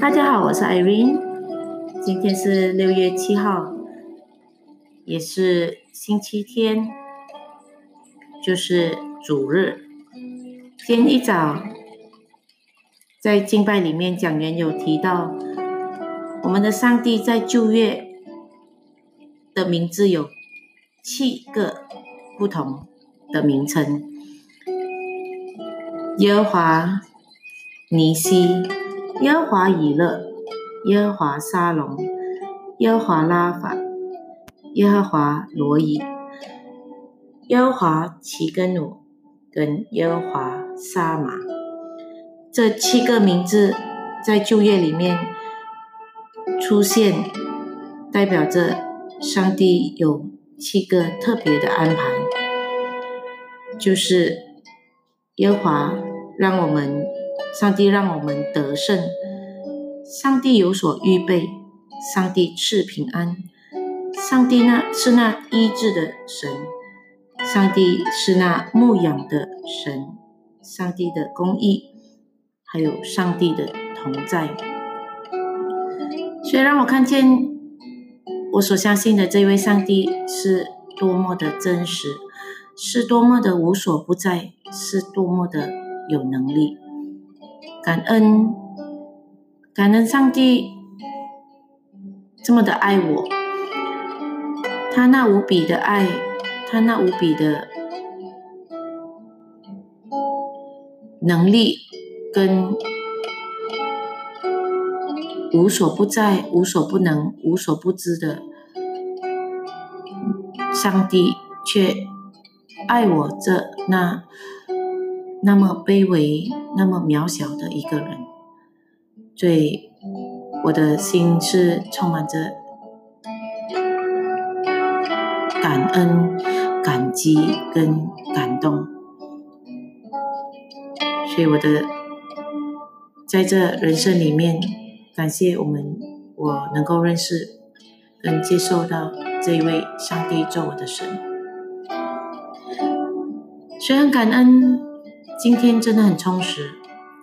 大家好，我是 Irene，今天是六月七号，也是星期天，就是主日。今天一早在敬拜里面，讲员有提到，我们的上帝在旧约的名字有七个不同的名称：耶和华尼西。耶和华以勒，耶和华沙龙，耶和华拉法，耶和华罗伊，耶和华齐根努，跟耶和华沙马，这七个名字在旧约里面出现，代表着上帝有七个特别的安排，就是耶和华让我们。上帝让我们得胜，上帝有所预备，上帝赐平安，上帝那是那医治的神，上帝是那牧养的神，上帝的公义，还有上帝的同在。所以让我看见我所相信的这位上帝是多么的真实，是多么的无所不在，是多么的有能力。感恩，感恩上帝这么的爱我，他那无比的爱，他那无比的能力跟无所不在、无所不能、无所不知的上帝，却爱我这那。那么卑微、那么渺小的一个人，所以我的心是充满着感恩、感激跟感动。所以我的在这人生里面，感谢我们我能够认识跟接受到这一位上帝做我的神，虽然感恩。今天真的很充实。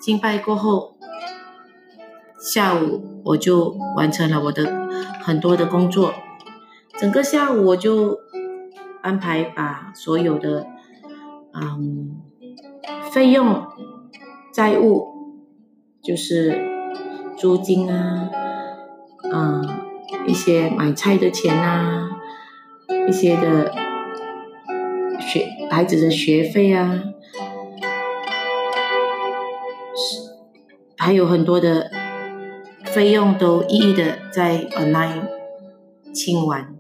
敬拜过后，下午我就完成了我的很多的工作。整个下午我就安排把所有的嗯费用债务，就是租金啊，嗯一些买菜的钱啊，一些的学孩子的学费啊。还有很多的费用都一一的在 online 清完，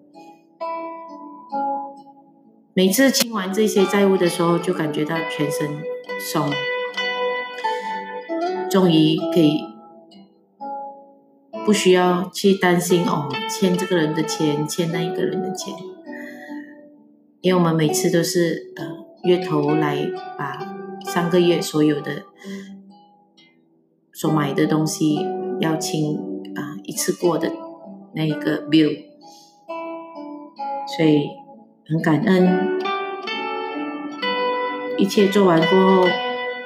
每次清完这些债务的时候，就感觉到全身松，终于可以不需要去担心哦，欠这个人的钱，欠那一个人的钱，因为我们每次都是呃月头来把上个月所有的。所买的东西要清啊一次过的那个 bill，所以很感恩，一切做完过后，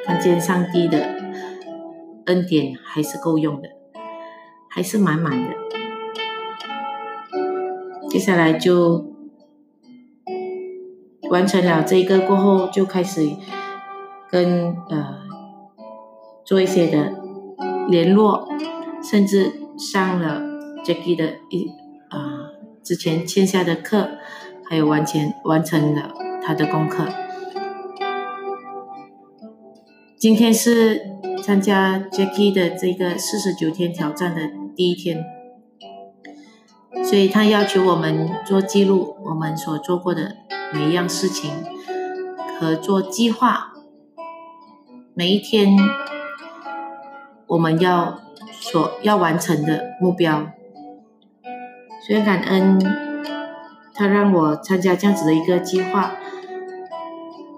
看见上帝的恩典还是够用的，还是满满的。接下来就完成了这个过后，就开始跟呃做一些的。联络，甚至上了 Jackie 的一啊之前欠下的课，还有完全完成了他的功课。今天是参加 Jackie 的这个四十九天挑战的第一天，所以他要求我们做记录，我们所做过的每一样事情和做计划，每一天。我们要所要完成的目标，所以感恩他让我参加这样子的一个计划，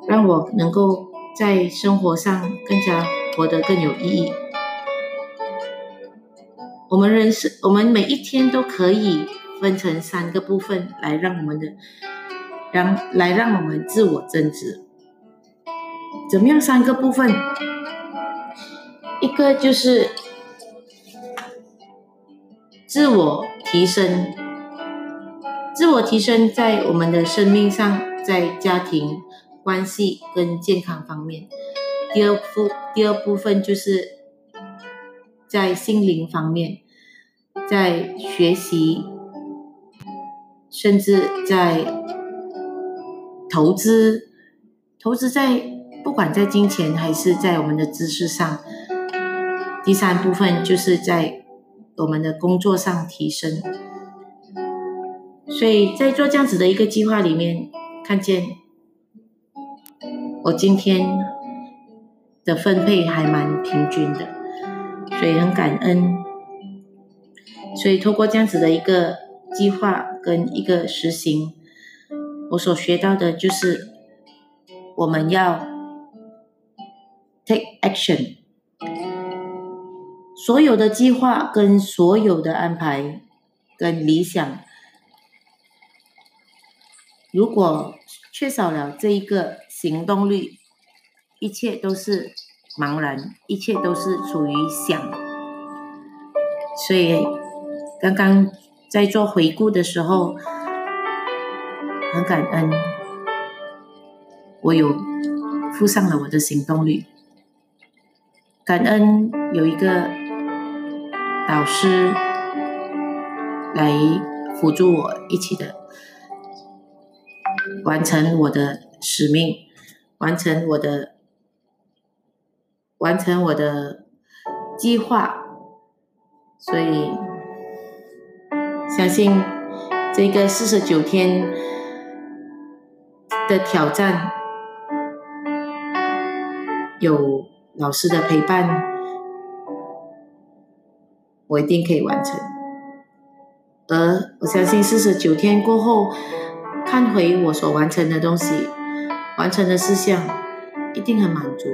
让我能够在生活上更加活得更有意义。我们人生，我们每一天都可以分成三个部分来让我们的让来让我们自我增值。怎么样？三个部分。一个就是自我提升。自我提升在我们的生命上，在家庭关系跟健康方面。第二部第二部分就是在心灵方面，在学习，甚至在投资，投资在不管在金钱还是在我们的知识上。第三部分就是在我们的工作上提升。所以在做这样子的一个计划里面，看见我今天的分配还蛮平均的，所以很感恩。所以透过这样子的一个计划跟一个实行，我所学到的就是我们要 take action，所有的计划跟所有的安排跟理想。如果缺少了这一个行动力，一切都是茫然，一切都是处于想。所以刚刚在做回顾的时候，很感恩，我有附上了我的行动力，感恩有一个导师来辅助我一起的。完成我的使命，完成我的，完成我的计划，所以相信这个四十九天的挑战，有老师的陪伴，我一定可以完成。而我相信四十九天过后。看回我所完成的东西，完成的事项，一定很满足，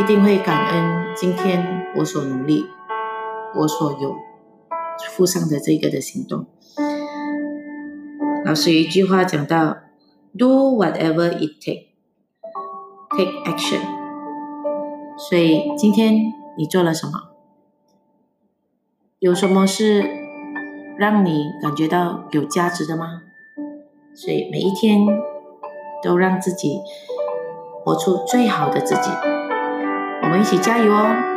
一定会感恩今天我所努力，我所有付上的这个的行动。老师一句话讲到：“Do whatever it take, take action。”所以今天你做了什么？有什么是让你感觉到有价值的吗？所以每一天都让自己活出最好的自己，我们一起加油哦！